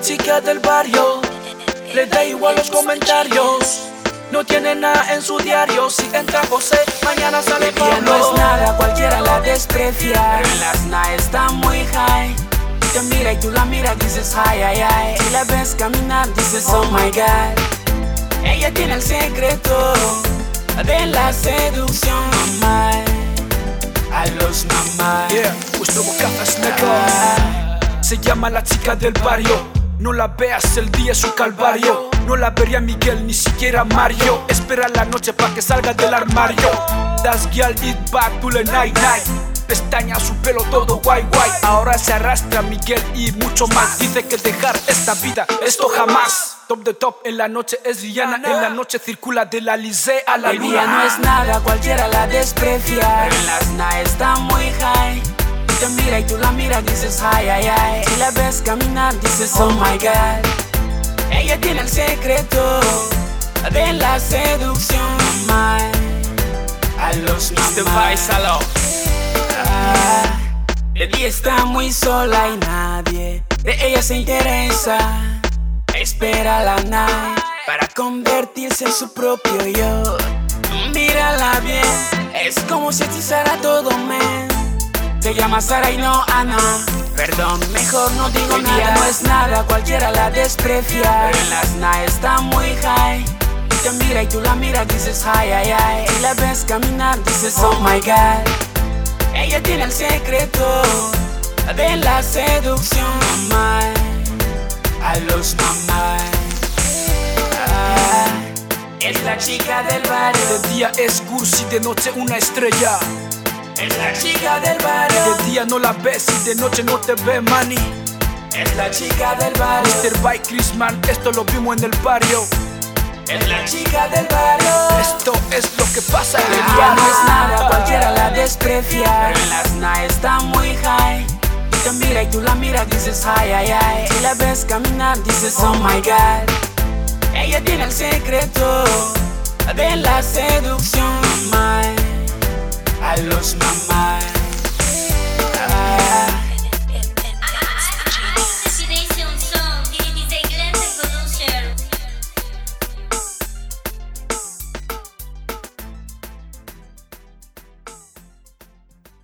chica del barrio, le da igual los comentarios. No tiene nada en su diario. Si entra José, mañana sale Pablo. Ella no es nada, cualquiera la desprecia. Las nights está muy high. Te mira y tú la miras, dices ay, ay, ay. Y la ves caminar, dices oh my god. Ella tiene el secreto de la seducción, mamá. A los mamás. Yeah, vuestro bocaza es negro. Se llama la chica del barrio. No la veas, el día es un calvario. No la vería Miguel, ni siquiera Mario. Espera la noche para que salga del armario. Das girl it back to the night night. Pestaña su pelo todo guay guay. Ahora se arrastra Miguel y mucho más. Dice que dejar esta vida, esto jamás. Top de top, en la noche es Rihanna. En la noche circula de la Lice a la Ella no es nada, cualquiera la desprecia. En las nights está muy high. Y te mira y tú la miras, dices ay, ay, ay. Y la ves caminar, dices oh my god. Ella tiene el secreto de la seducción, mamá. A los. De día está muy sola y nadie de ella se interesa. Espera la night para convertirse en su propio yo. Mírala bien, es como si hechizara todo, men. Se llama Sara y no Ana. Perdón, mejor no digo Hoy nada. día no es nada, cualquiera la desprecia. Pero en las nights está muy high. Y te mira y tú la miras, dices ay, ay, ay. Y la ves caminar, dices oh my god. Ella tiene el secreto de la seducción, mamá. A los mamás. Ah, es la chica del barrio. De día es Cursi, de noche una estrella. Es la chica del barrio. De día no la ves y de noche no te ve money. Es la chica del barrio. Mr. Bike Chrisman, esto lo vimos en el barrio. Es la chica del barrio. Esto es lo que pasa en el Ella no es nada, barrio. cualquiera la desprecia. En las está muy high. Y te mira y tú la miras, dices ay, ay, ay. Y la ves caminar, dices oh my god. Ella tiene el secreto de la seducción, mamá. Los mamás.